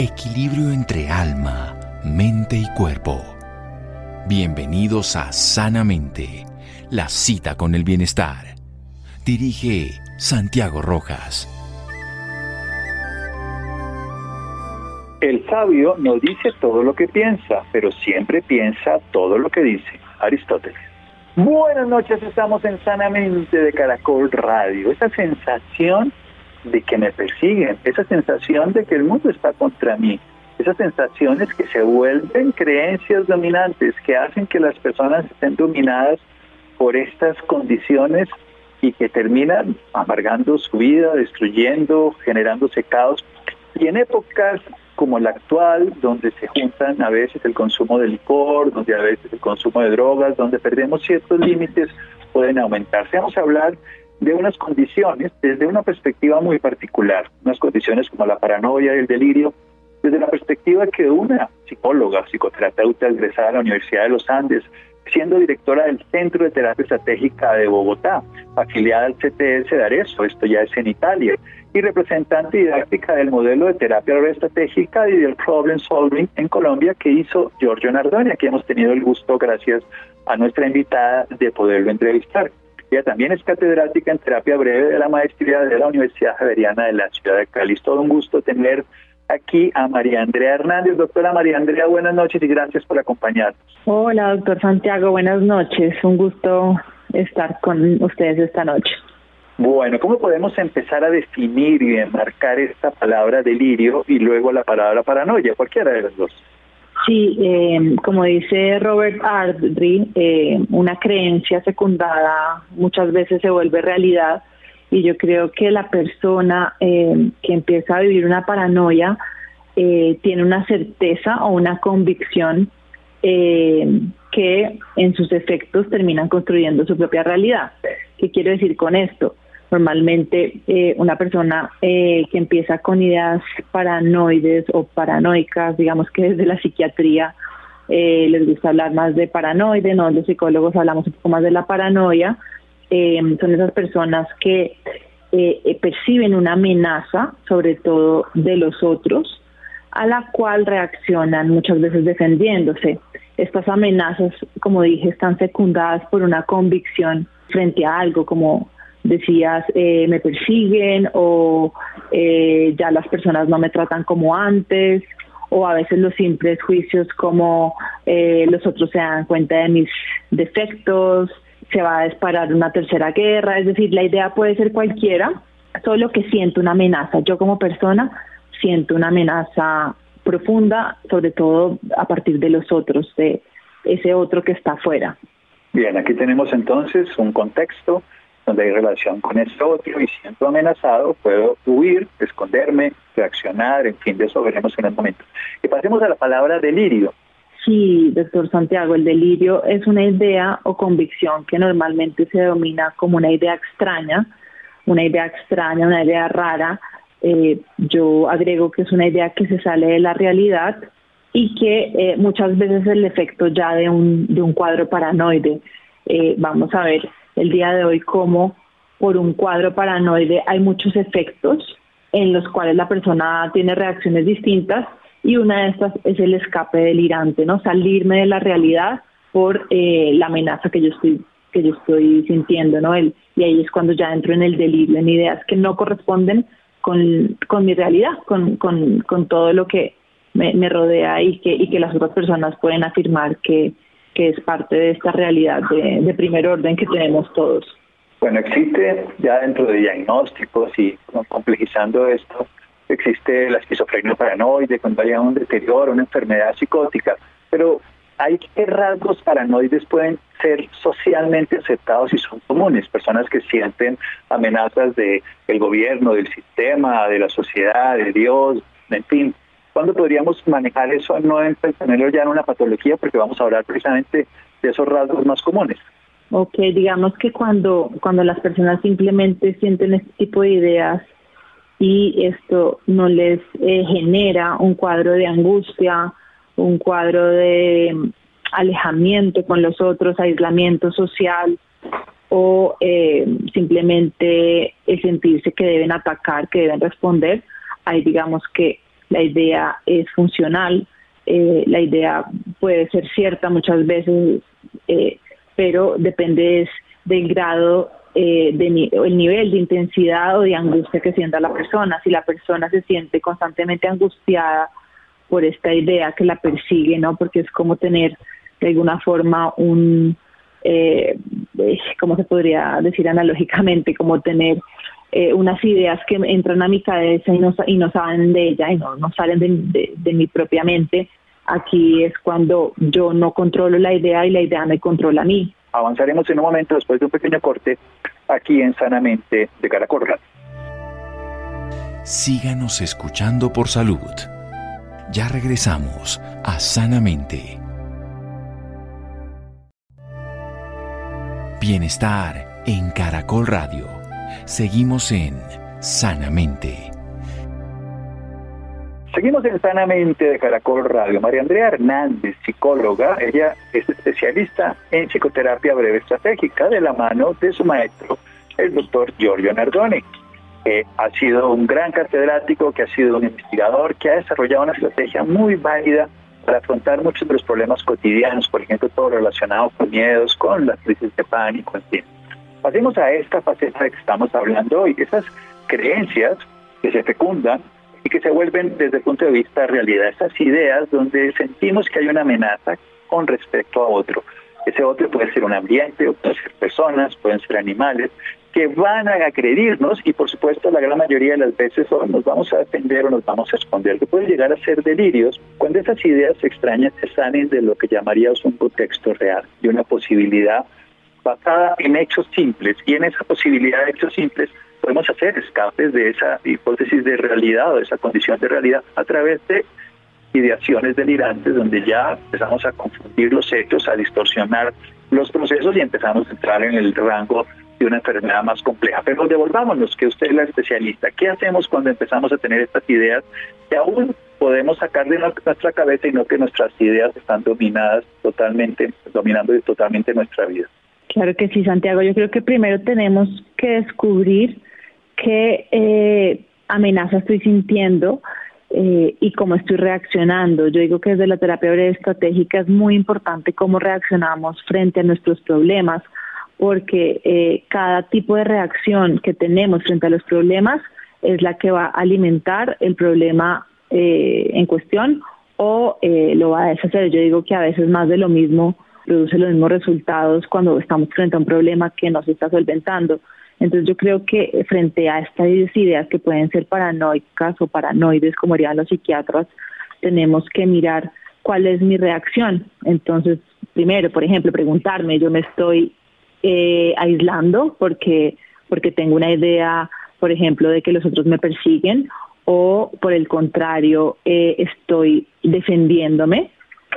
Equilibrio entre alma, mente y cuerpo. Bienvenidos a Sanamente, la cita con el bienestar. Dirige Santiago Rojas. El sabio no dice todo lo que piensa, pero siempre piensa todo lo que dice. Aristóteles. Buenas noches, estamos en Sanamente de Caracol Radio. Esa sensación de que me persiguen, esa sensación de que el mundo está contra mí, esas sensaciones que se vuelven creencias dominantes, que hacen que las personas estén dominadas por estas condiciones y que terminan amargando su vida, destruyendo, generando secados. Y en épocas como la actual, donde se juntan a veces el consumo de licor, donde a veces el consumo de drogas, donde perdemos ciertos límites, pueden aumentarse. Vamos a hablar de unas condiciones desde una perspectiva muy particular, unas condiciones como la paranoia y el delirio, desde la perspectiva que una psicóloga, psicoterapeuta egresada de la Universidad de los Andes, siendo directora del Centro de Terapia Estratégica de Bogotá, afiliada al CTS de Arezzo, esto ya es en Italia, y representante didáctica del modelo de terapia estratégica y del problem solving en Colombia que hizo Giorgio Nardoni, que hemos tenido el gusto, gracias a nuestra invitada, de poderlo entrevistar. Ella también es catedrática en terapia breve de la maestría de la Universidad Javeriana de la Ciudad de Cali. Es todo un gusto tener aquí a María Andrea Hernández. Doctora María Andrea, buenas noches y gracias por acompañarnos. Hola, doctor Santiago, buenas noches. Un gusto estar con ustedes esta noche. Bueno, ¿cómo podemos empezar a definir y enmarcar esta palabra delirio y luego la palabra paranoia? Cualquiera de las dos. Sí, eh, como dice Robert Ardrey, eh, una creencia secundada muchas veces se vuelve realidad y yo creo que la persona eh, que empieza a vivir una paranoia tiene una certeza o una convicción que en sus efectos terminan construyendo su propia realidad. ¿Qué quiero decir con esto? Normalmente eh, una persona eh, que empieza con ideas paranoides o paranoicas, digamos que desde la psiquiatría eh, les gusta hablar más de paranoide, no los psicólogos hablamos un poco más de la paranoia, son esas personas que perciben una amenaza, sobre todo de los otros, a la cual reaccionan muchas veces defendiéndose. Estas amenazas, como dije, están secundadas por una convicción frente a algo como decías, eh, me persiguen o eh, ya las personas no me tratan como antes o a veces los simples juicios como eh, los otros se dan cuenta de mis defectos, se va a disparar una tercera guerra, es decir, la idea puede ser cualquiera, solo que siento una amenaza. Yo como persona siento una amenaza profunda, sobre todo a partir de los otros, de ese otro que está afuera. Bien, aquí tenemos entonces un contexto donde hay relación con ese otro y siento amenazado, puedo huir, esconderme, reaccionar, en fin, de eso veremos en el momento. Y pasemos a la palabra delirio. Sí, doctor Santiago, el delirio es una idea o convicción que normalmente se domina como una idea extraña, una idea extraña, una idea rara. Eh, yo agrego que es una idea que se sale de la realidad y que eh, muchas veces es el efecto ya de un, de un cuadro paranoide. Eh, vamos a ver, el día de hoy como por un cuadro paranoide hay muchos efectos en los cuales la persona tiene reacciones distintas y una de estas es el escape delirante, ¿no? Salirme de la realidad por eh, la amenaza que yo estoy que yo estoy sintiendo, ¿no? El, y ahí es cuando ya entro en el delirio, en ideas que no corresponden con, con mi realidad, con, con, con todo lo que me, me rodea y que, y que las otras personas pueden afirmar que, que es parte de esta realidad de, primer orden que tenemos todos. Bueno, existe ya dentro de diagnósticos y complejizando esto, existe la esquizofrenia paranoide, cuando hay un deterioro, una enfermedad psicótica, pero hay qué rasgos paranoides pueden ser socialmente aceptados y son comunes, personas que sienten amenazas de el gobierno, del sistema, de la sociedad, de Dios, en fin, ¿Cuándo podríamos manejar eso, no tenerlo ya en una patología? Porque vamos a hablar precisamente de esos rasgos más comunes. Ok, digamos que cuando, cuando las personas simplemente sienten este tipo de ideas y esto no les eh, genera un cuadro de angustia, un cuadro de mm, alejamiento con los otros, aislamiento social o eh, simplemente el sentirse que deben atacar, que deben responder, ahí digamos que la idea es funcional, eh, la idea puede ser cierta muchas veces, eh, pero depende del grado, eh, de, el nivel de intensidad o de angustia que sienta la persona. Si la persona se siente constantemente angustiada por esta idea que la persigue, ¿no? Porque es como tener de alguna forma un, eh, ¿cómo se podría decir analógicamente? Como tener eh, unas ideas que entran a mi cabeza y no, y no salen de ella y no, no salen de, de, mi propia mente. Aquí es cuando yo no controlo la idea y la idea me controla a mí. Avanzaremos en un momento después de un pequeño corte aquí en Sanamente de Caracol Síganos escuchando por salud. Ya regresamos a Sanamente. Bienestar en Caracol Radio. Seguimos en Sanamente. Seguimos en Sanamente de Caracol Radio. María Andrea Hernández, psicóloga, ella es especialista en psicoterapia breve estratégica de la mano de su maestro, el doctor Giorgio Nardoni. que ha sido un gran catedrático, que ha sido un investigador, que ha desarrollado una estrategia muy válida para afrontar muchos de los problemas cotidianos, por ejemplo, todo relacionado con miedos, con las crisis de pánico, en fin. Pasemos a esta faceta de que estamos hablando hoy, esas creencias que se fecundan y que se vuelven desde el punto de vista de realidad, esas ideas donde sentimos que hay una amenaza con respecto a otro. Ese otro puede ser un ambiente, o pueden ser personas, pueden ser animales, que van a agredirnos y por supuesto la gran mayoría de las veces nos vamos a defender o nos vamos a esconder, que pueden llegar a ser delirios cuando esas ideas extrañas se salen de lo que llamaríamos un contexto real, de una posibilidad basada en hechos simples y en esa posibilidad de hechos simples podemos hacer escapes de esa hipótesis de realidad o de esa condición de realidad a través de ideaciones delirantes donde ya empezamos a confundir los hechos, a distorsionar los procesos y empezamos a entrar en el rango de una enfermedad más compleja. Pero devolvámonos, que usted es la especialista. ¿Qué hacemos cuando empezamos a tener estas ideas que aún podemos sacar de nuestra cabeza y no que nuestras ideas están dominadas totalmente, dominando totalmente nuestra vida? Claro que sí, Santiago. Yo creo que primero tenemos que descubrir qué eh, amenaza estoy sintiendo eh, y cómo estoy reaccionando. Yo digo que desde la terapia breve estratégica es muy importante cómo reaccionamos frente a nuestros problemas, porque eh, cada tipo de reacción que tenemos frente a los problemas es la que va a alimentar el problema eh, en cuestión o eh, lo va a deshacer. Yo digo que a veces más de lo mismo produce los mismos resultados cuando estamos frente a un problema que no se está solventando. Entonces yo creo que frente a estas ideas que pueden ser paranoicas o paranoides, como dirían los psiquiatras, tenemos que mirar cuál es mi reacción. Entonces, primero, por ejemplo, preguntarme, yo me estoy eh, aislando porque, porque tengo una idea, por ejemplo, de que los otros me persiguen o por el contrario eh, estoy defendiéndome,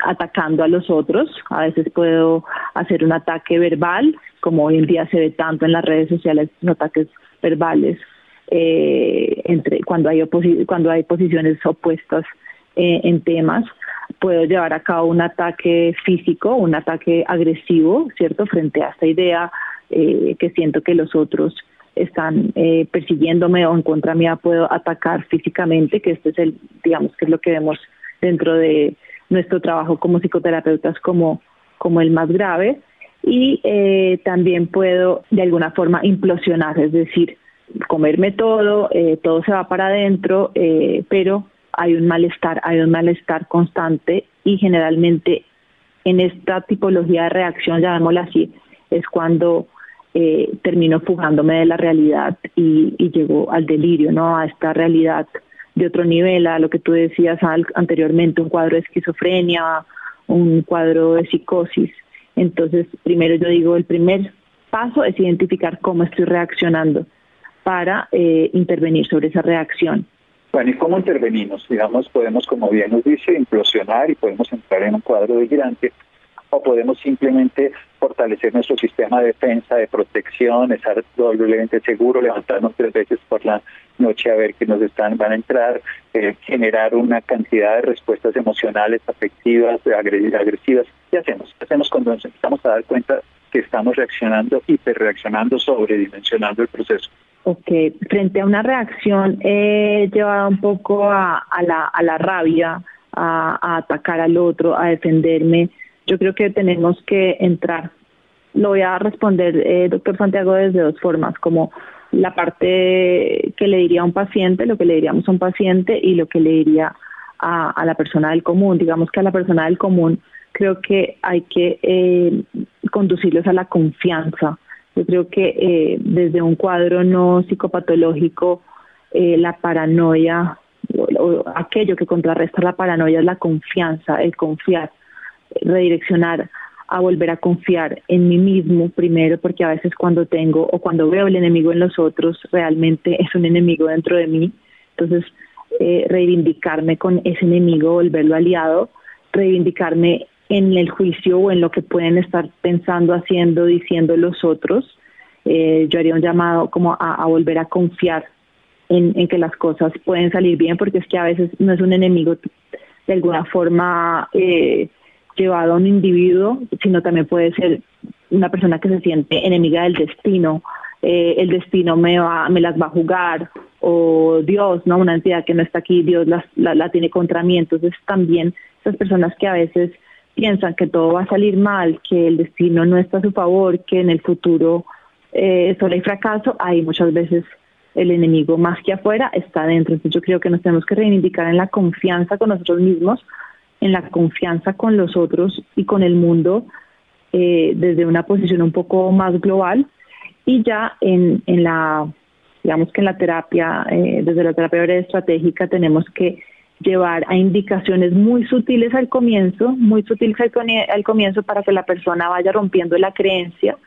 atacando a los otros. A veces puedo hacer un ataque verbal, como hoy en día se ve tanto en las redes sociales, ataques verbales eh, entre cuando hay cuando hay posiciones opuestas eh, en temas puedo llevar a cabo un ataque físico, un ataque agresivo, ¿cierto? Frente a esta idea eh, que siento que los otros están eh, persiguiéndome o en contra mía puedo atacar físicamente, que este es el, digamos, que es lo que vemos dentro de nuestro trabajo como psicoterapeutas como, como el más grave. Y eh, también puedo de alguna forma implosionar, es decir, comerme todo, todo se va para adentro, pero hay un malestar, hay un malestar constante y generalmente en esta tipología de reacción, llamémosla así, es cuando eh, termino fugándome de la realidad y, y llego al delirio, ¿no? A esta realidad de otro nivel, a lo que tú decías anteriormente, un cuadro de esquizofrenia, un cuadro de psicosis. Entonces, primero yo digo, el primer paso es identificar cómo estoy reaccionando para eh, intervenir sobre esa reacción. Bueno, ¿y cómo intervenimos? Digamos, podemos, como bien nos dice, implosionar y podemos entrar en un cuadro de gigante o podemos simplemente fortalecer nuestro sistema de defensa, de protección, estar doblemente seguro, levantarnos tres veces por la noche a ver que nos están, van a entrar, eh, generar una cantidad de respuestas emocionales, afectivas, agresivas. ¿Qué hacemos? ¿Qué hacemos cuando nos empezamos a dar cuenta que estamos reaccionando, hiperreaccionando, sobredimensionando el proceso? Ok, frente a una reacción eh, llevada un poco a, la, a la rabia, a, atacar al otro, a defenderme, yo creo que tenemos que entrar. Lo voy a responder, eh, doctor Santiago, desde dos formas, como la parte que le diría a un paciente, lo que le diríamos a un paciente y lo que le diría a, la persona del común. Digamos que a la persona del común creo que hay que eh, conducirlos a la confianza, yo creo que eh, desde un cuadro no psicopatológico, eh, la paranoia, o, aquello que contrarresta la paranoia es la confianza, el confiar, redireccionar a volver a confiar en mí mismo primero, porque a veces cuando tengo o cuando veo el enemigo en los otros, realmente es un enemigo dentro de mí. Entonces, eh, reivindicarme con ese enemigo, volverlo aliado, reivindicarme en el juicio o en lo que pueden estar pensando, haciendo, diciendo los otros. Eh, yo haría un llamado como a, volver a confiar en, que las cosas pueden salir bien, porque es que a veces no es un enemigo de alguna forma eh, llevado a un individuo, sino también puede ser una persona que se siente enemiga del destino, eh, el destino me, va, me las va a jugar, o Dios, ¿no? Una entidad que no está aquí, Dios la, la tiene contra mí. Entonces también esas personas que a veces piensan que todo va a salir mal, que el destino no está a su favor, que en el futuro eh, solo hay fracaso, ahí muchas veces el enemigo más que afuera está dentro. Entonces yo creo que nos tenemos que reivindicar en la confianza con nosotros mismos, en la confianza con los otros y con el mundo eh, desde una posición un poco más global. Y ya en, en la, digamos que en la terapia, eh, desde la terapia estratégica tenemos que llevar a indicaciones muy sutiles al comienzo, muy sutiles al, comienzo para que la persona vaya rompiendo la creencia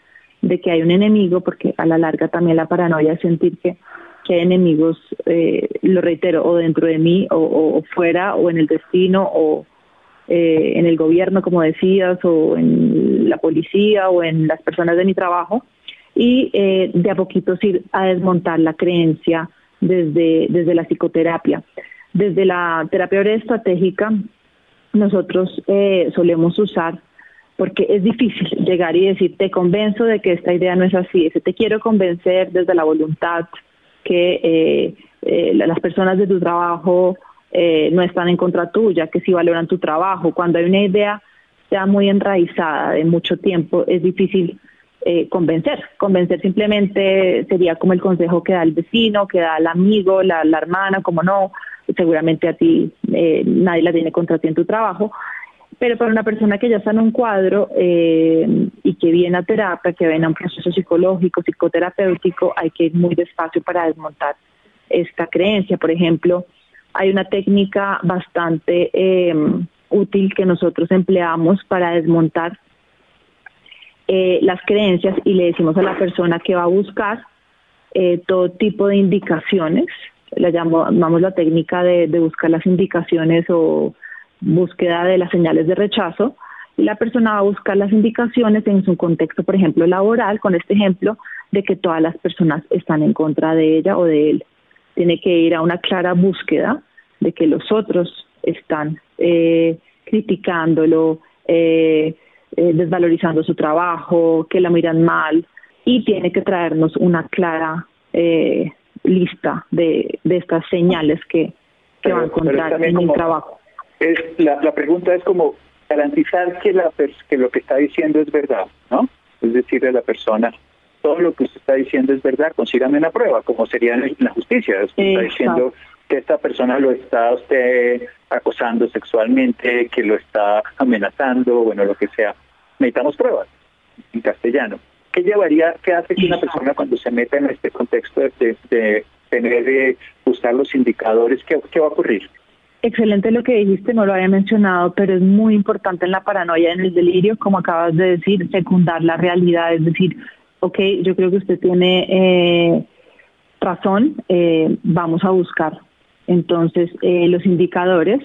de que hay un enemigo, porque a la larga también la paranoia es sentir que, hay enemigos, eh, lo reitero, o dentro de mí, o, fuera, o en el destino, o eh, en el gobierno, como decías, o en la policía, o en las personas de mi trabajo, y eh, de a poquito ir a desmontar la creencia desde, desde la psicoterapia. Desde la terapia estratégica, nosotros eh, solemos usar, porque es difícil llegar y decir, te convenzo de que esta idea no es así, ese te quiero convencer desde la voluntad que eh, eh, las personas de tu trabajo no están en contra tuya, que sí valoran tu trabajo. Cuando hay una idea ya muy enraizada de mucho tiempo, es difícil convencer. Convencer simplemente sería como el consejo que da el vecino, que da el amigo, la, la hermana, como no, seguramente a ti eh, nadie la tiene contra ti en tu trabajo, pero para una persona que ya está en un cuadro eh, y que viene a terapia, que viene a un proceso psicológico, psicoterapéutico, hay que ir muy despacio para desmontar esta creencia. Por ejemplo, hay una técnica bastante em, útil que nosotros empleamos para desmontar eh, las creencias y le decimos a la persona que va a buscar todo tipo de indicaciones la llamamos la técnica de, buscar las indicaciones o búsqueda de las señales de rechazo, y la persona va a buscar las indicaciones en su contexto, por ejemplo, laboral, con este ejemplo de que todas las personas están en contra de ella o de él. Tiene que ir a una clara búsqueda de que los otros están eh, criticándolo, eh, eh, desvalorizando su trabajo, que la miran mal, y tiene que traernos una clara lista de, de estas señales que, que va a encontrar en el trabajo. Es, la, la pregunta es como garantizar que, la, que lo que está diciendo es verdad, ¿no? Es decirle a la persona, todo lo que usted está diciendo es verdad, consígame una prueba, como sería en la justicia. Usted está diciendo que esta persona lo está usted acosando sexualmente, que lo está amenazando, bueno, lo que sea. Necesitamos pruebas en castellano. ¿Qué llevaría, qué hace que una persona cuando se meta en este contexto de, tener, de buscar los indicadores, ¿qué, va a ocurrir? Excelente lo que dijiste, no lo había mencionado, pero es muy importante en la paranoia, en el delirio, como acabas de decir, secundar la realidad, es decir, ok, yo creo que usted tiene eh, razón, eh, vamos a buscar entonces eh, los indicadores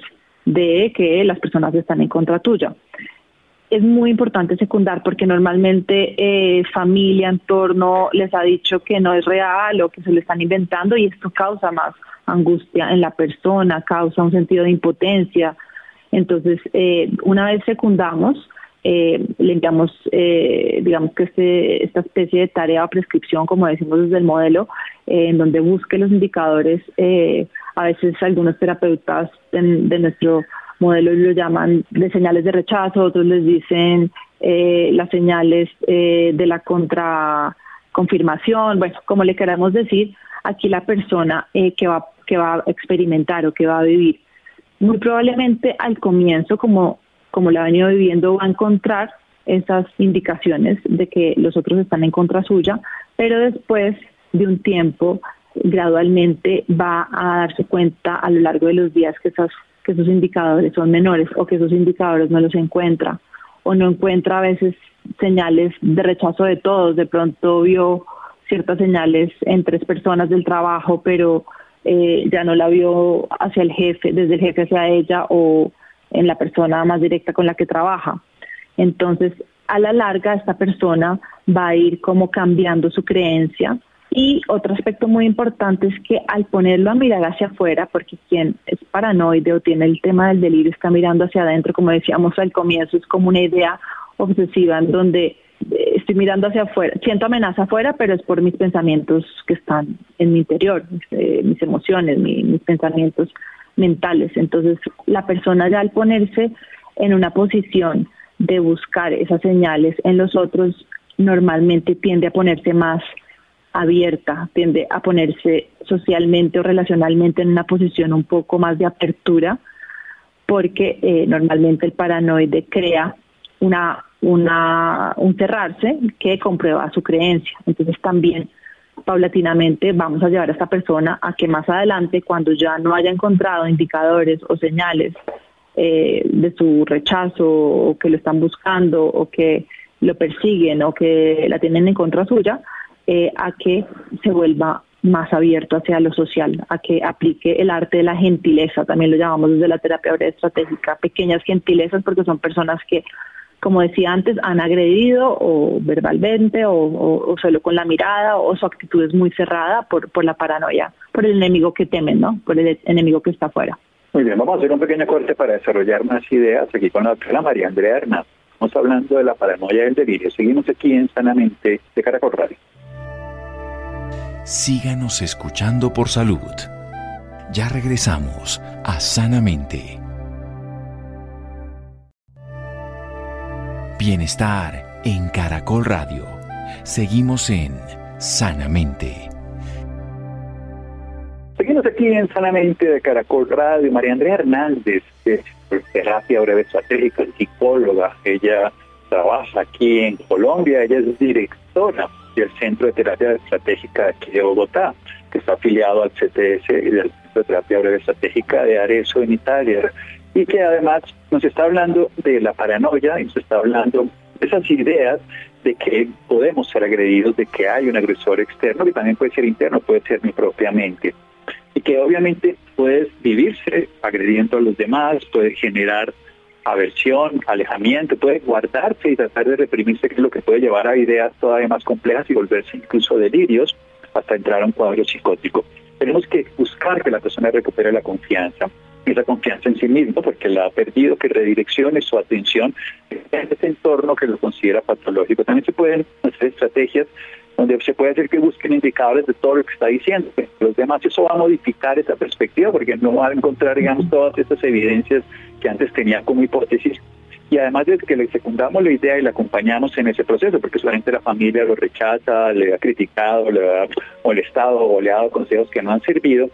de que las personas están en contra tuya es muy importante secundar porque normalmente eh, familia, entorno les ha dicho que no es real o que se lo están inventando y esto causa más angustia en la persona, causa un sentido de impotencia. Entonces, eh, una vez secundamos, eh, le enviamos, eh, digamos que este, esta especie de tarea o prescripción, como decimos desde el modelo, en donde busque los indicadores. a veces algunos terapeutas de nuestro modelo lo llaman de señales de rechazo, otros les dicen las señales de la contraconfirmación, bueno, como le queramos decir, aquí la persona que, va, que va a experimentar o que va a vivir. Muy probablemente al comienzo, como como la ha venido viviendo, va a encontrar esas indicaciones de que los otros están en contra suya, pero después de un tiempo, gradualmente va a darse cuenta a lo largo de los días que, esas, que esos indicadores son menores o que esos indicadores no los encuentra o no encuentra a veces señales de rechazo de todos. De pronto vio ciertas señales en tres personas del trabajo, pero eh, ya no la vio hacia el jefe, desde el jefe hacia ella o en la persona más directa con la que trabaja. Entonces, a la larga, esta persona va a ir como cambiando su creencia. Y otro aspecto muy importante es que al ponerlo a mirar hacia afuera, porque quien es paranoide o tiene el tema del delirio está mirando hacia adentro, como decíamos al comienzo, es como una idea obsesiva en donde eh, estoy mirando hacia afuera, siento amenaza afuera, pero es por mis pensamientos que están en mi interior, mis, eh, emociones, mis pensamientos mentales. Entonces, la persona ya al ponerse en una posición de buscar esas señales en los otros, normalmente tiende a ponerse más abierta, tiende a ponerse socialmente o relacionalmente en una posición un poco más de apertura, porque eh, normalmente el paranoide crea una, una, un cerrarse que comprueba su creencia. Entonces también paulatinamente vamos a llevar a esta persona a que más adelante, cuando ya no haya encontrado indicadores o señales eh, de su rechazo o que lo están buscando o que lo persiguen o que la tienen en contra suya, eh, a que se vuelva más abierto hacia lo social, a que aplique el arte de la gentileza, también lo llamamos desde la terapia estratégica, pequeñas gentilezas porque son personas que como decía antes, han agredido o verbalmente o, solo con la mirada o su actitud es muy cerrada por, por la paranoia, por el enemigo que temen, ¿no? Por el enemigo que está afuera. Muy bien, vamos a hacer un pequeño corte para desarrollar más ideas aquí con la doctora María Andrea Hernández. Estamos hablando de la paranoia y el delirio. Seguimos aquí en Sanamente de Caracol Radio. Síganos escuchando por salud. Ya regresamos a Sanamente. Bienestar en Caracol Radio. Seguimos en Sanamente. Seguimos aquí en Sanamente de Caracol Radio. María Andrea Hernández terapia breve estratégica, psicóloga. Ella trabaja aquí en Colombia. Ella es directora del Centro de Terapia Estratégica de aquí de Bogotá, que está afiliado al CTS y del Centro de Terapia Breve Estratégica de Arezzo en Italia y que además nos está hablando de la paranoia y nos está hablando de esas ideas de que podemos ser agredidos, de que hay un agresor externo, que también puede ser interno, puede ser mi propia mente. Y que obviamente puede vivirse agrediendo a los demás, puede generar aversión, alejamiento, puede guardarse y tratar de reprimirse, que es lo que puede llevar a ideas todavía más complejas y volverse incluso delirios hasta entrar a un cuadro psicótico. Tenemos que buscar que la persona recupere la confianza, esa confianza en sí mismo porque la ha perdido, que redireccione su atención en ese entorno que lo considera patológico. También se pueden hacer estrategias donde se puede hacer que busquen indicadores de todo lo que está diciendo. Los demás eso va a modificar esa perspectiva porque no va a encontrar, digamos, todas esas evidencias que antes tenía como hipótesis. Y además de que le secundamos la idea y la acompañamos en ese proceso, porque solamente la familia lo rechaza, le ha criticado, le ha molestado o le ha dado consejos que no han servido,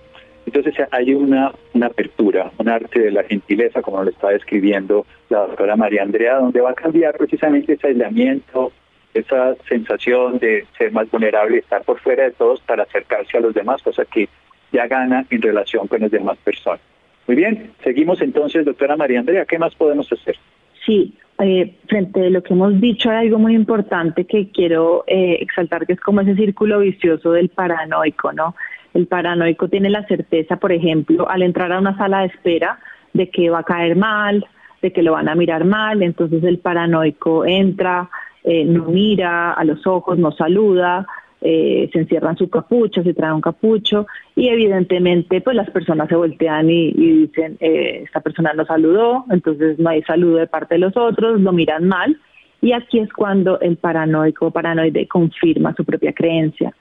entonces hay una, una apertura, un arte de la gentileza, como lo está describiendo la doctora María Andrea, donde va a cambiar precisamente ese aislamiento, esa sensación de ser más vulnerable estar por fuera de todos para acercarse a los demás, cosa que ya gana en relación con las demás personas. Muy bien, seguimos entonces, doctora María Andrea, ¿qué más podemos hacer? Sí, eh, frente a lo que hemos dicho hay algo muy importante que quiero eh, exaltar, que es como ese círculo vicioso del paranoico, ¿no? El paranoico tiene la certeza, por ejemplo, al entrar a una sala de espera, de que va a caer mal, de que lo van a mirar mal, entonces el paranoico entra, eh, no mira a los ojos, no saluda, eh, se encierran su capucha, se trae un capucho y evidentemente pues las personas se voltean y, dicen eh, esta persona no saludó, entonces no hay saludo de parte de los otros, lo miran mal y aquí es cuando el paranoico paranoide confirma su propia creencia.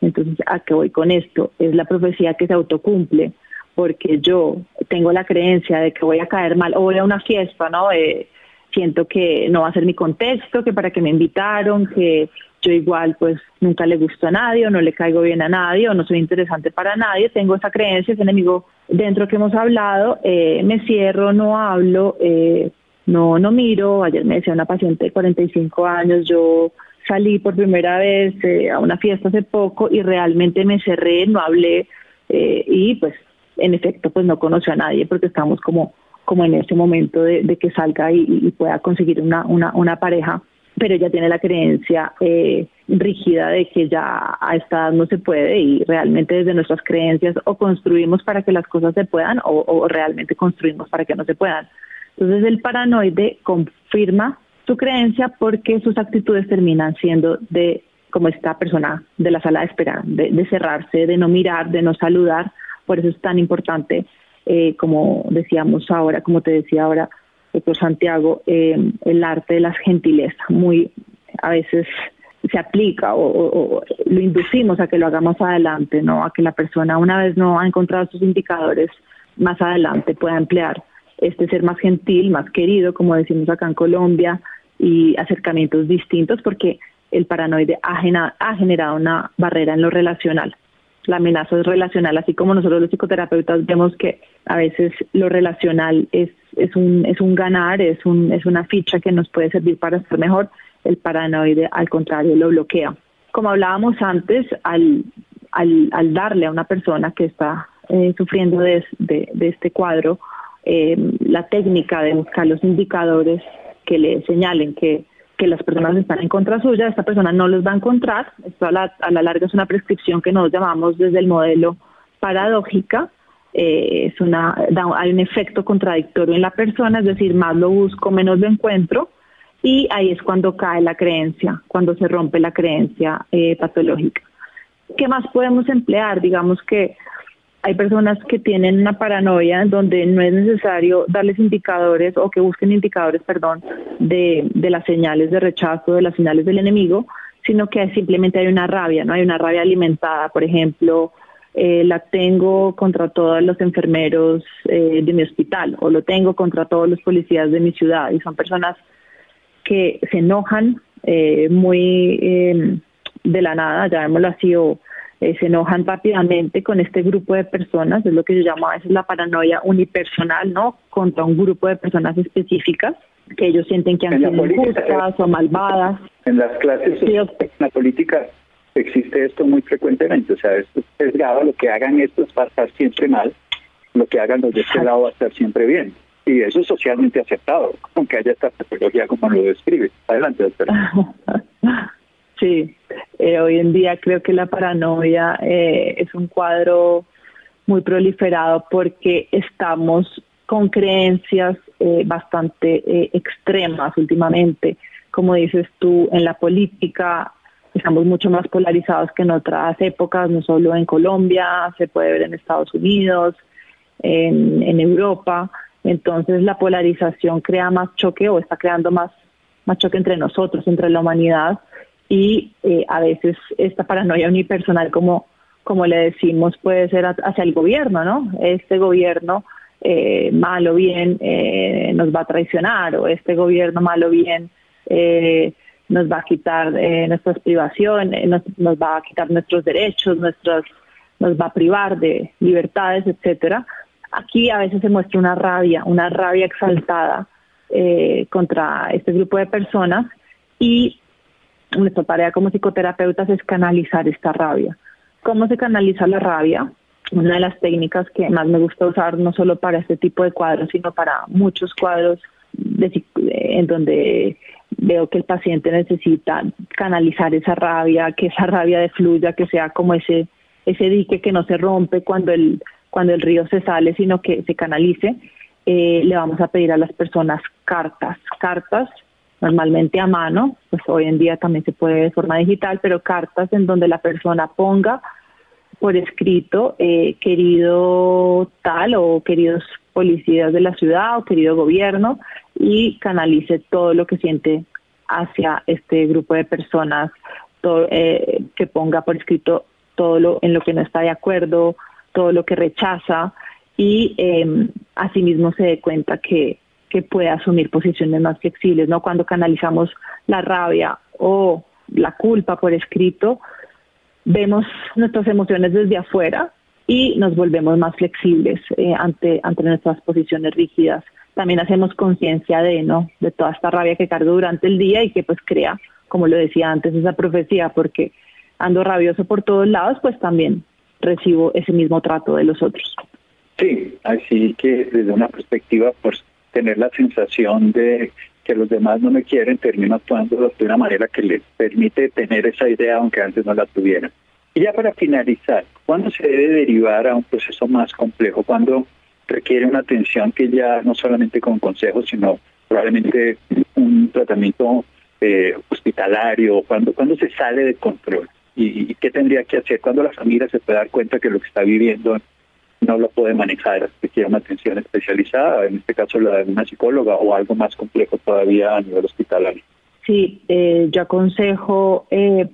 Entonces, ¿a qué voy con esto? Es la profecía que se autocumple porque yo tengo la creencia de que voy a caer mal o voy a una fiesta, ¿no? Eh, siento que no va a ser mi contexto, que para que me invitaron, que yo igual pues nunca le gusto a nadie o no le caigo bien a nadie o no soy interesante para nadie, tengo esa creencia, ese enemigo dentro que hemos hablado, eh, me cierro, no hablo, eh, no, no miro, ayer me decía una paciente de 45 años, yo salí por primera vez eh, a una fiesta hace poco y realmente me cerré, no hablé y pues en efecto pues no conoció a nadie porque estamos como como en ese momento de, que salga y, pueda conseguir una, una, una pareja pero ella tiene la creencia eh, rígida de que ya a esta edad no se puede y realmente desde nuestras creencias o construimos para que las cosas se puedan o, realmente construimos para que no se puedan. Entonces el paranoide confirma su creencia porque sus actitudes terminan siendo de como esta persona de la sala de espera, de, cerrarse, de no mirar, de no saludar. Por eso es tan importante, eh, como decíamos ahora, como te decía ahora, por Santiago, eh, el arte de las gentilezas, muy a veces se aplica o, lo inducimos a que lo hagamos adelante, no a que la persona una vez no ha encontrado sus indicadores más adelante pueda emplear este ser más gentil, más querido, como decimos acá en Colombia, y acercamientos distintos, porque el paranoide ha generado una barrera en lo relacional la amenaza es relacional, así como nosotros los psicoterapeutas vemos que a veces lo relacional es, es, un, es un ganar, es, un, es una ficha que nos puede servir para estar mejor, el paranoide al contrario lo bloquea. Como hablábamos antes, al, al, al darle a una persona que está eh, sufriendo de, de, este cuadro eh, la técnica de buscar los indicadores que le señalen que que las personas están en contra suya, esta persona no los va a encontrar. Esto a la, a la larga es una prescripción que nos llamamos desde el modelo paradójica. Eh, es una, hay un efecto contradictorio en la persona, es decir, más lo busco, menos lo encuentro. Y ahí es cuando cae la creencia, cuando se rompe la creencia eh, patológica. ¿Qué más podemos emplear? Digamos que hay personas que tienen una paranoia donde no es necesario darles indicadores o que busquen indicadores, perdón, de, de las señales de rechazo, de las señales del enemigo, sino que simplemente hay una rabia, ¿no? Hay una rabia alimentada, por ejemplo, eh, la tengo contra todos los enfermeros eh, de mi hospital o lo tengo contra todos los policías de mi ciudad y son personas que se enojan eh, muy de la nada, llamémoslo así, o eh, se enojan rápidamente con este grupo de personas, es lo que yo llamo a veces la paranoia unipersonal, ¿no? Contra un grupo de personas específicas que ellos sienten que han sido injustas o malvadas. En las clases, en la política existe esto muy frecuentemente, o sea, esto es grave, lo que hagan esto va a estar siempre mal, lo que hagan los de este lado va a estar siempre bien. Y eso es socialmente aceptado, aunque haya esta patología como lo describe. Adelante, doctor. Sí, eh, hoy en día creo que la paranoia eh, es un cuadro muy proliferado porque estamos con creencias eh, bastante extremas últimamente. Como dices tú, en la política estamos mucho más polarizados que en otras épocas, no solo en Colombia, se puede ver en Estados Unidos, en, Europa. Entonces la polarización crea más choque o está creando más choque entre nosotros, entre la humanidad y eh, a veces esta paranoia unipersonal, como, como le decimos, puede ser hacia el gobierno, ¿no? Este gobierno eh, malo bien eh, nos va a traicionar o este gobierno malo bien nos va a quitar nuestras privaciones, nos, nos, va a quitar nuestros derechos, nuestros, nos va a privar de libertades, etcétera. Aquí a veces se muestra una rabia, una rabia exaltada contra este grupo de personas y nuestra tarea como psicoterapeutas es canalizar esta rabia. ¿Cómo se canaliza la rabia? Una de las técnicas que más me gusta usar, no solo para este tipo de cuadros, sino para muchos cuadros en donde veo que el paciente necesita canalizar esa rabia, que esa rabia defluya, que sea como ese, ese dique que no se rompe cuando el, cuando el río se sale, sino que se canalice. Eh, le vamos a pedir a las personas cartas, cartas normalmente a mano, pues hoy en día también se puede de forma digital, pero cartas en donde la persona ponga por escrito, eh, querido tal o queridos policías de la ciudad o querido gobierno, y canalice todo lo que siente hacia este grupo de personas, eh, que ponga por escrito todo lo en lo que no está de acuerdo, todo lo que rechaza, y eh, asimismo se dé cuenta que, que puede asumir posiciones más flexibles, ¿no? Cuando canalizamos la rabia o la culpa por escrito, vemos nuestras emociones desde afuera y nos volvemos más flexibles eh, ante, ante nuestras posiciones rígidas. También hacemos conciencia de, ¿no? de toda esta rabia que cargo durante el día y que pues crea, como lo decía antes, esa profecía, porque ando rabioso por todos lados, pues también recibo ese mismo trato de los otros. Sí, así que desde una perspectiva, pues tener la sensación de que los demás no me quieren, termino actuando de una manera que les permite tener esa idea aunque antes no la tuvieran. Y ya para finalizar, ¿cuándo se debe derivar a un proceso más complejo? ¿Cuándo requiere una atención que ya no solamente con consejos, sino probablemente un tratamiento eh, hospitalario? ¿Cuándo, ¿Cuándo se sale de control? ¿Y, ¿Y qué tendría que hacer? ¿Cuándo la familia se puede dar cuenta que lo que está viviendo no lo puede manejar, requiere una atención especializada, en este caso la de una psicóloga o algo más complejo todavía a nivel hospitalario. Sí, eh, yo aconsejo eh,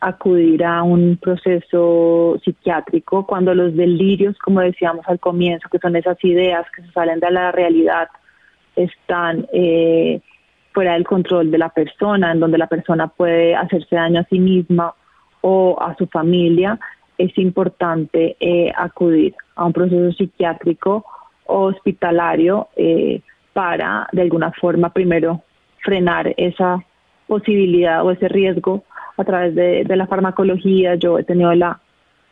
acudir a un proceso psiquiátrico cuando los delirios, como decíamos al comienzo, que son esas ideas que se salen de la realidad, están eh, fuera del control de la persona, en donde la persona puede hacerse daño a sí misma o a su familia, es importante eh, acudir a un proceso psiquiátrico o hospitalario eh, para, de alguna forma, primero frenar esa posibilidad o ese riesgo a través de, la farmacología. Yo he tenido la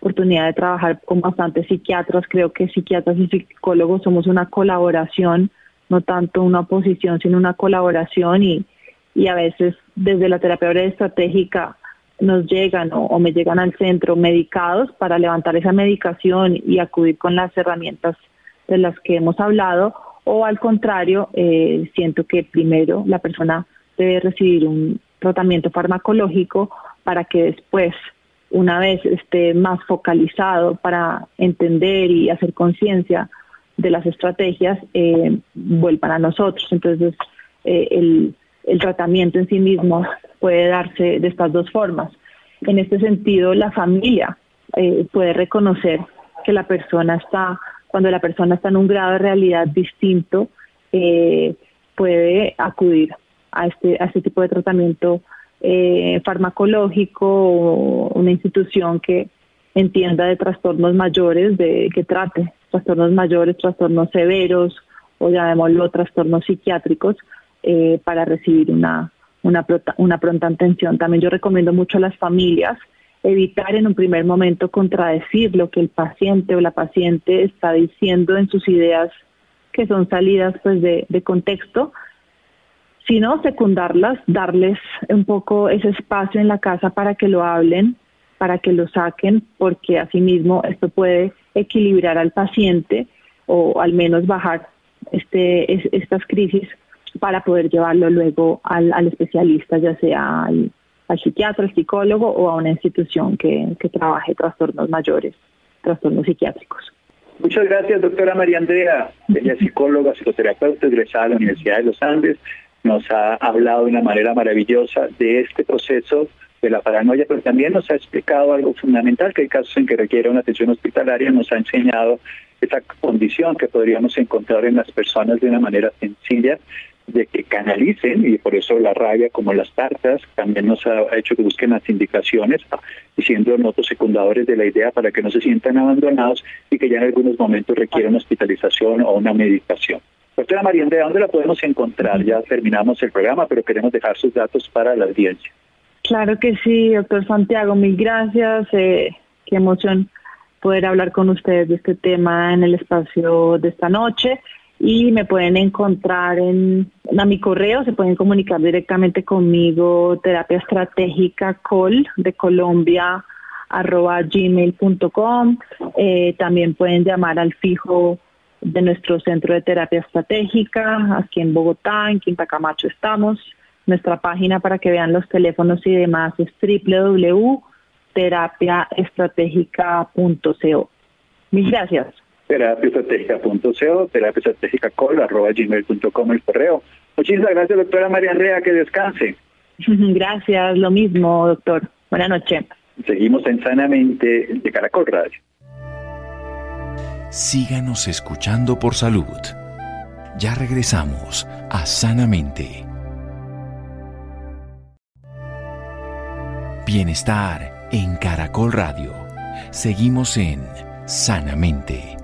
oportunidad de trabajar con bastantes psiquiatras. Creo que psiquiatras y psicólogos somos una colaboración, no tanto una oposición, sino una colaboración y, y a veces desde la terapia estratégica nos llegan o, me llegan al centro medicados para levantar esa medicación y acudir con las herramientas de las que hemos hablado o al contrario, eh, siento que primero la persona debe recibir un tratamiento farmacológico para que después, una vez esté más focalizado para entender y hacer conciencia de las estrategias, eh, vuelvan a nosotros. Entonces, eh, el, el tratamiento en sí mismo puede darse de estas dos formas. En este sentido, la familia eh, puede reconocer que la persona está, cuando la persona está en un grado de realidad distinto, eh, puede acudir a este, a este tipo de tratamiento eh, farmacológico o una institución que entienda de trastornos mayores, de que trate trastornos mayores, trastornos severos o llamémoslo trastornos psiquiátricos para recibir una, una, una pronta atención. También yo recomiendo mucho a las familias evitar en un primer momento contradecir lo que el paciente o la paciente está diciendo en sus ideas que son salidas pues de, de contexto, sino secundarlas, darles un poco ese espacio en la casa para que lo hablen, para que lo saquen, porque asimismo esto puede equilibrar al paciente o al menos bajar este, estas crisis para poder llevarlo luego al, al especialista, ya sea al, psiquiatra, al psicólogo o a una institución que, que trabaje trastornos mayores, trastornos psiquiátricos. Muchas gracias, doctora María Andrea. Ella es psicóloga, psicoterapeuta, egresada de la Universidad de los Andes. Nos ha hablado de una manera maravillosa de este proceso de la paranoia, pero también nos ha explicado algo fundamental, que hay casos en que requiere una atención hospitalaria, nos ha enseñado esa condición que podríamos encontrar en las personas de una manera sencilla de que canalicen y por eso la rabia como las tartas también nos ha hecho que busquen las indicaciones y siendo notos secundadores de la idea para que no se sientan abandonados y que ya en algunos momentos requieren hospitalización o una medicación. Doctora María, ¿de dónde la podemos encontrar? Ya terminamos el programa, pero queremos dejar sus datos para la audiencia. Claro que sí, doctor Santiago, mil gracias. Eh, qué emoción poder hablar con ustedes de este tema en el espacio de esta noche y me pueden encontrar en a mi correo, se pueden comunicar directamente conmigo, terapia estratégica col de Colombia arroba gmail.com. Eh, también pueden llamar al fijo de nuestro centro de terapia estratégica, aquí en Bogotá, en Quinta Camacho estamos. nuestra página para que vean los teléfonos y demás es www.terapiaestratégica.co. Mil gracias. Terapiaestratégica.co, terapiaestratégica.gmail.com el correo. Muchísimas gracias, doctora María Andrea, que descanse. Gracias, lo mismo, doctor. Buenas noches. Seguimos en Sanamente de Caracol Radio. Síganos escuchando por salud. Ya regresamos a Sanamente. Bienestar en Caracol Radio. Seguimos en Sanamente.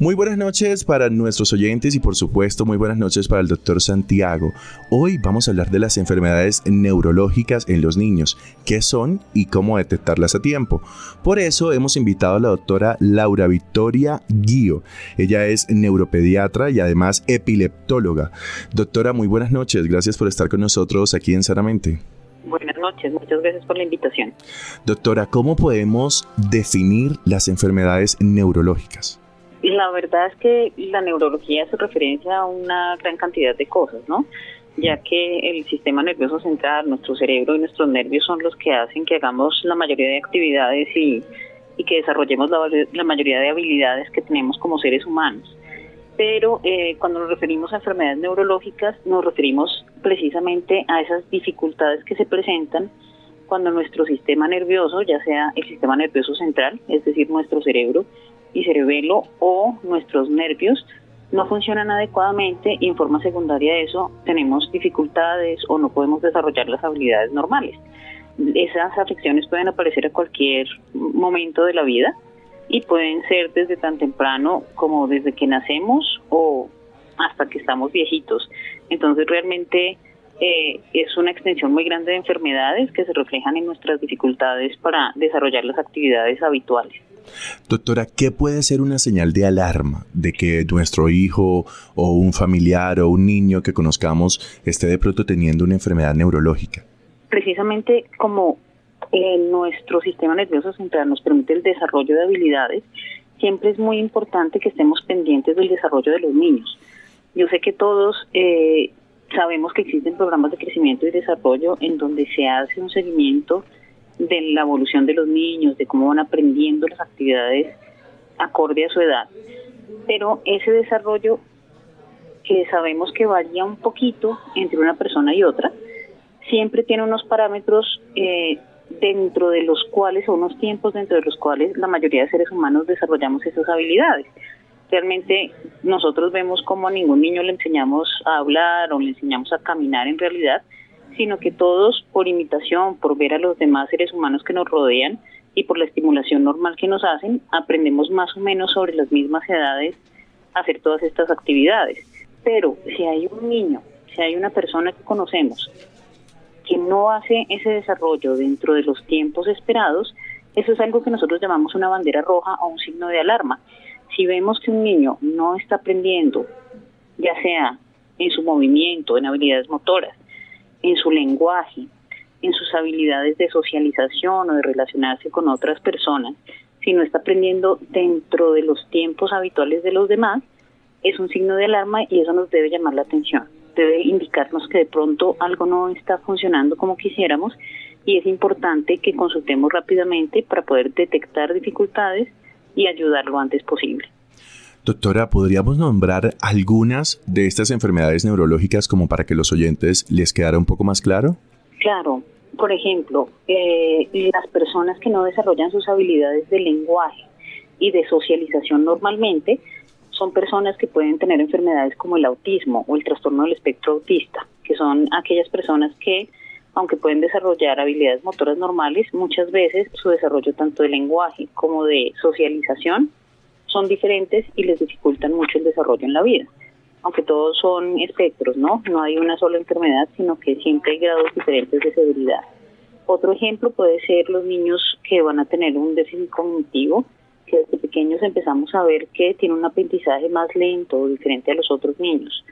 Muy buenas noches para nuestros oyentes y por supuesto muy buenas noches para el doctor Santiago. Hoy vamos a hablar de las enfermedades neurológicas en los niños, qué son y cómo detectarlas a tiempo. Por eso hemos invitado a la doctora Laura Victoria Guío. Ella es neuropediatra y además epileptóloga. Doctora, muy buenas noches. Gracias por estar con nosotros aquí en Sanamente. Buenas noches, muchas gracias por la invitación. Doctora, ¿cómo podemos definir las enfermedades neurológicas? La verdad es que la neurología se referencia a una gran cantidad de cosas, ¿no? Ya que el sistema nervioso central, nuestro cerebro y nuestros nervios son los que hacen que hagamos la mayoría de actividades y, que desarrollemos la, mayoría de habilidades que tenemos como seres humanos. Pero eh, cuando nos referimos a enfermedades neurológicas, nos referimos precisamente a esas dificultades que se presentan cuando nuestro sistema nervioso, ya sea el sistema nervioso central, es decir, nuestro cerebro, y cerebelo o nuestros nervios no funcionan adecuadamente y en forma secundaria de eso tenemos dificultades o no podemos desarrollar las habilidades normales. Esas afecciones pueden aparecer a cualquier momento de la vida y pueden ser desde tan temprano como desde que nacemos o hasta que estamos viejitos. Entonces realmente eh, es una extensión muy grande de enfermedades que se reflejan en nuestras dificultades para desarrollar las actividades habituales. Doctora, ¿qué puede ser una señal de alarma de que nuestro hijo o un familiar o un niño que conozcamos esté de pronto teniendo una enfermedad neurológica? Precisamente como nuestro sistema nervioso central nos permite el desarrollo de habilidades, siempre es muy importante que estemos pendientes del desarrollo de los niños. Yo sé que todos eh, sabemos que existen programas de crecimiento y desarrollo en donde se hace un seguimiento de la evolución de los niños, de cómo van aprendiendo las actividades acorde a su edad. Pero ese desarrollo que sabemos que varía un poquito entre una persona y otra, siempre tiene unos parámetros eh, dentro de los cuales, o unos tiempos dentro de los cuales la mayoría de seres humanos desarrollamos esas habilidades. Realmente nosotros vemos como a ningún niño le enseñamos a hablar o le enseñamos a caminar en realidad, sino que todos por imitación, por ver a los demás seres humanos que nos rodean y por la estimulación normal que nos hacen, aprendemos más o menos sobre las mismas edades a hacer todas estas actividades. Pero si hay un niño, si hay una persona que conocemos que no hace ese desarrollo dentro de los tiempos esperados, eso es algo que nosotros llamamos una bandera roja o un signo de alarma. Si vemos que un niño no está aprendiendo, ya sea en su movimiento, en habilidades motoras, en su lenguaje, en sus habilidades de socialización o de relacionarse con otras personas, si no está aprendiendo dentro de los tiempos habituales de los demás, es un signo de alarma y eso nos debe llamar la atención. Debe indicarnos que de pronto algo no está funcionando como quisiéramos y es importante que consultemos rápidamente para poder detectar dificultades y ayudar lo antes posible. Doctora, ¿podríamos nombrar algunas de estas enfermedades neurológicas como para que los oyentes les quedara un poco más claro? Claro. Por ejemplo, eh, las personas que no desarrollan sus habilidades de lenguaje y de socialización normalmente son personas que pueden tener enfermedades como el autismo o el trastorno del espectro autista, que son aquellas personas que, aunque pueden desarrollar habilidades motoras normales, muchas veces su desarrollo tanto de lenguaje como de socialización son diferentes y les dificultan mucho el desarrollo en la vida. Aunque todos son espectros, ¿no? No hay una sola enfermedad, sino que siempre hay grados diferentes de severidad. Otro ejemplo puede ser los niños que van a tener un déficit cognitivo, que desde pequeños empezamos a ver que tienen un aprendizaje más lento o diferente a los otros niños.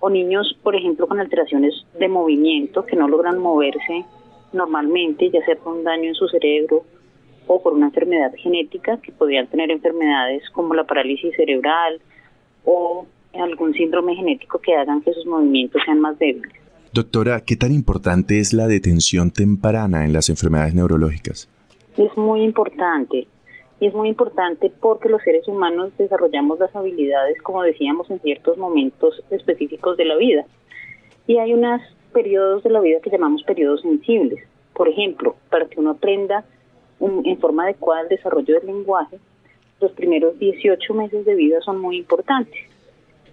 O niños, por ejemplo, con alteraciones de movimiento que no logran moverse normalmente, ya sea por un daño en su cerebro o por una enfermedad genética que podrían tener enfermedades como la parálisis cerebral o algún síndrome genético que hagan que sus movimientos sean más débiles. Doctora, ¿qué tan importante es la detención temprana en las enfermedades neurológicas? Es muy importante. Y es muy importante porque los seres humanos desarrollamos las habilidades, como decíamos, en ciertos momentos específicos de la vida. Y hay unos periodos de la vida que llamamos periodos sensibles. Por ejemplo, para que uno aprenda en forma adecuada el desarrollo del lenguaje, los primeros 18 meses de vida son muy importantes.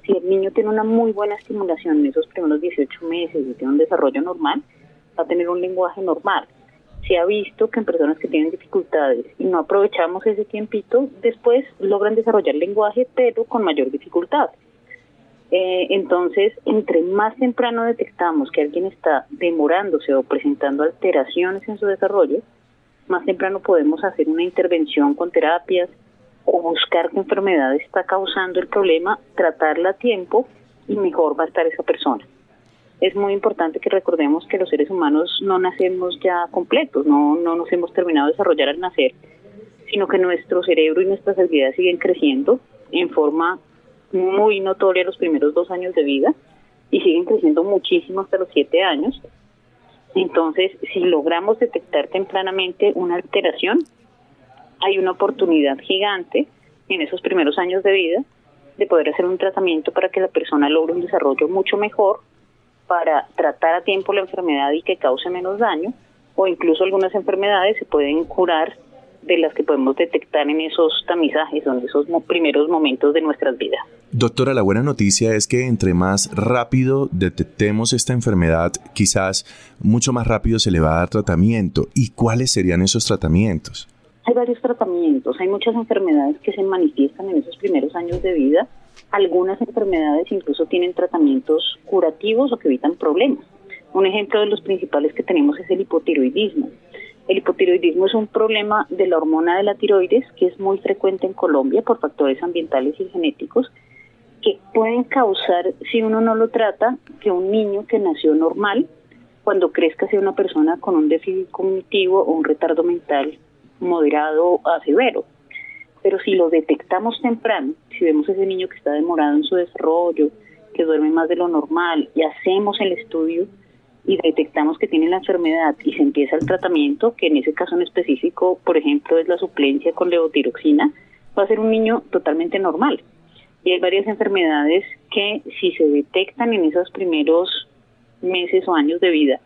Si el niño tiene una muy buena estimulación en esos primeros 18 meses y tiene un desarrollo normal, va a tener un lenguaje normal. Se ha visto que en personas que tienen dificultades y no aprovechamos ese tiempito, después logran desarrollar lenguaje, pero con mayor dificultad. Eh, entonces, entre más temprano detectamos que alguien está demorándose o presentando alteraciones en su desarrollo, más temprano podemos hacer una intervención con terapias o buscar qué enfermedad está causando el problema, tratarla a tiempo y mejor va a estar esa persona. Es muy importante que recordemos que los seres humanos no nacemos ya completos, no, no nos hemos terminado de desarrollar al nacer, sino que nuestro cerebro y nuestras habilidades siguen creciendo en forma muy notoria los primeros dos años de vida y siguen creciendo muchísimo hasta los siete años entonces, si logramos detectar tempranamente una alteración, hay una oportunidad gigante en esos primeros años de vida de poder hacer un tratamiento para que la persona logre un desarrollo mucho mejor, para tratar a tiempo la enfermedad y que cause menos daño, o incluso algunas enfermedades se pueden curar de las que podemos detectar en esos tamizajes o en esos primeros momentos de nuestras vidas. Doctora, la buena noticia es que entre más rápido detectemos esta enfermedad, quizás mucho más rápido se le va a dar tratamiento. ¿Y cuáles serían esos tratamientos? Hay varios tratamientos, hay muchas enfermedades que se manifiestan en esos primeros años de vida. Algunas enfermedades incluso tienen tratamientos curativos o que evitan problemas. Un ejemplo de los principales que tenemos es el hipotiroidismo. El hipotiroidismo es un problema de la hormona de la tiroides que es muy frecuente en Colombia por factores ambientales y genéticos que pueden causar, si uno no lo trata, que un niño que nació normal, cuando crezca sea una persona con un déficit cognitivo o un retardo mental moderado a severo. Pero si lo detectamos temprano, si vemos ese niño que está demorado en su desarrollo, que duerme más de lo normal y hacemos el estudio, y detectamos que tiene la enfermedad y se empieza el tratamiento, que en ese caso en específico, por ejemplo, es la suplencia con levotiroxina, va a ser un niño totalmente normal. Y hay varias enfermedades que si se detectan en esos primeros meses o años de vida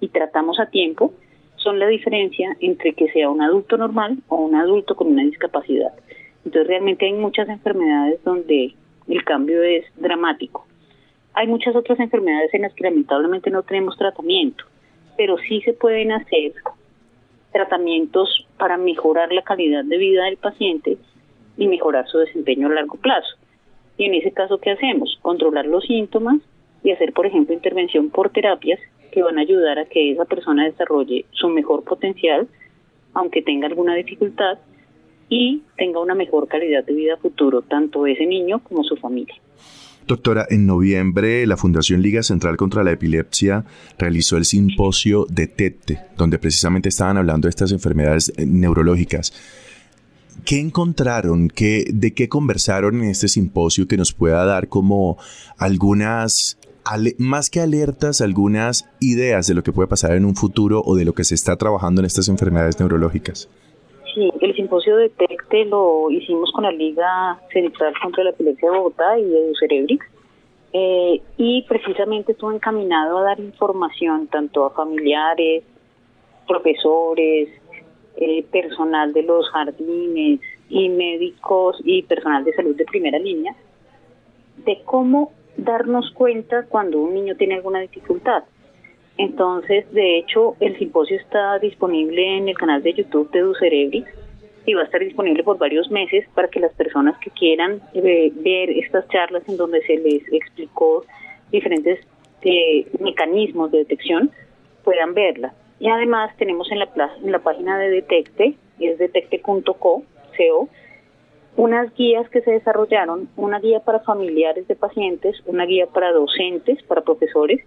y tratamos a tiempo, son la diferencia entre que sea un adulto normal o un adulto con una discapacidad. Entonces realmente hay muchas enfermedades donde el cambio es dramático. Hay muchas otras enfermedades en las que lamentablemente no tenemos tratamiento, pero sí se pueden hacer tratamientos para mejorar la calidad de vida del paciente y mejorar su desempeño a largo plazo. Y en ese caso, ¿qué hacemos? Controlar los síntomas y hacer, por ejemplo, intervención por terapias que van a ayudar a que esa persona desarrolle su mejor potencial, aunque tenga alguna dificultad, y tenga una mejor calidad de vida futuro, tanto ese niño como su familia. Doctora, en noviembre la Fundación Liga Central contra la Epilepsia realizó el simposio de TETE, donde precisamente estaban hablando de estas enfermedades eh, neurológicas. ¿Qué encontraron? ¿Qué, ¿De qué conversaron en este simposio que nos pueda dar como algunas, más que alertas, algunas ideas de lo que puede pasar en un futuro o de lo que se está trabajando en estas enfermedades neurológicas? Sí, el simposio de TECTE lo hicimos con la Liga Central contra la Epilepsia de Bogotá y de Cerebrix. Eh, y precisamente estuvo encaminado a dar información tanto a familiares, profesores, eh, personal de los jardines y médicos y personal de salud de primera línea de cómo darnos cuenta cuando un niño tiene alguna dificultad. Entonces, de hecho, el simposio está disponible en el canal de YouTube de Ducerebrix y va a estar disponible por varios meses para que las personas que quieran eh, ver estas charlas en donde se les explicó diferentes eh, mecanismos de detección puedan verla. Y además tenemos en la, en la página de Detecte, es detecte.co, unas guías que se desarrollaron, una guía para familiares de pacientes, una guía para docentes, para profesores,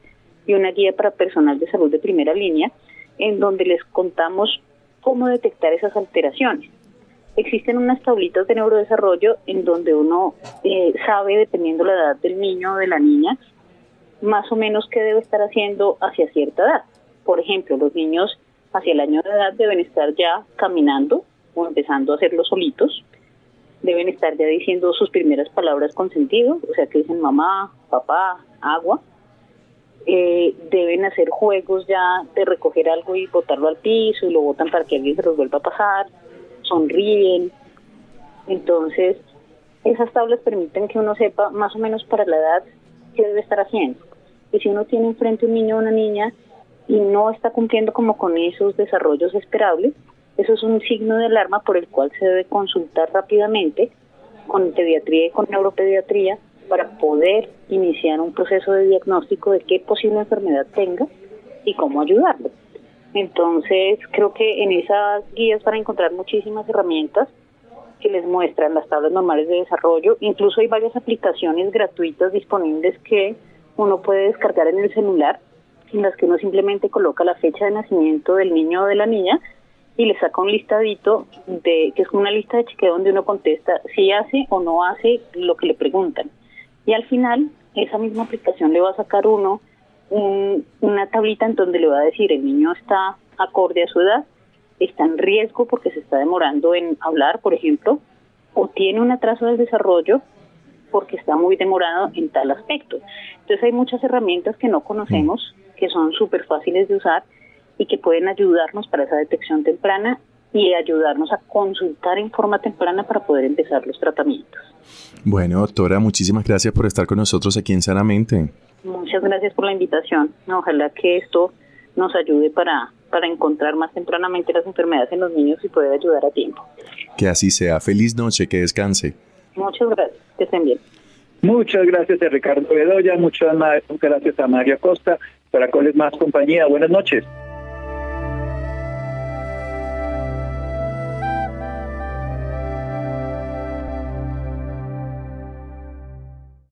y una guía para personal de salud de primera línea, en donde les contamos cómo detectar esas alteraciones. Existen unas tablitas de neurodesarrollo en donde uno eh, sabe, dependiendo la edad del niño o de la niña, más o menos qué debe estar haciendo hacia cierta edad. Por ejemplo, los niños hacia el año de edad deben estar ya caminando o empezando a hacerlo solitos, deben estar ya diciendo sus primeras palabras con sentido, o sea que dicen mamá, papá, agua, eh, deben hacer juegos ya de recoger algo y botarlo al piso y lo botan para que alguien se los vuelva a pasar, sonríen. Entonces, esas tablas permiten que uno sepa más o menos para la edad qué debe estar haciendo. Y si uno tiene enfrente un niño o una niña y no está cumpliendo como con esos desarrollos esperables, eso es un signo de alarma por el cual se debe consultar rápidamente con pediatría y con neuropediatría para poder iniciar un proceso de diagnóstico de qué posible enfermedad tenga y cómo ayudarlo. Entonces, creo que en esas guías van a encontrar muchísimas herramientas que les muestran las tablas normales de desarrollo. Incluso hay varias aplicaciones gratuitas disponibles que uno puede descargar en el celular, en las que uno simplemente coloca la fecha de nacimiento del niño o de la niña y le saca un listadito de que es una lista de chequeo donde uno contesta si hace o no hace lo que le preguntan. Y al final, esa misma aplicación le va a sacar uno una tablita en donde le va a decir el niño está acorde a su edad, está en riesgo porque se está demorando en hablar, por ejemplo, o tiene un atraso del desarrollo porque está muy demorado en tal aspecto. Entonces hay muchas herramientas que no conocemos, que son súper fáciles de usar y que pueden ayudarnos para esa detección temprana y ayudarnos a consultar en forma temprana para poder empezar los tratamientos. Bueno, doctora, muchísimas gracias por estar con nosotros aquí en Sanamente. Muchas gracias por la invitación. Ojalá que esto nos ayude para, para encontrar más tempranamente las enfermedades en los niños y poder ayudar a tiempo. Que así sea. Feliz noche, que descanse. Muchas gracias. Que estén bien. Muchas gracias a Ricardo Bedoya, muchas gracias a María Costa, para es más compañía. Buenas noches.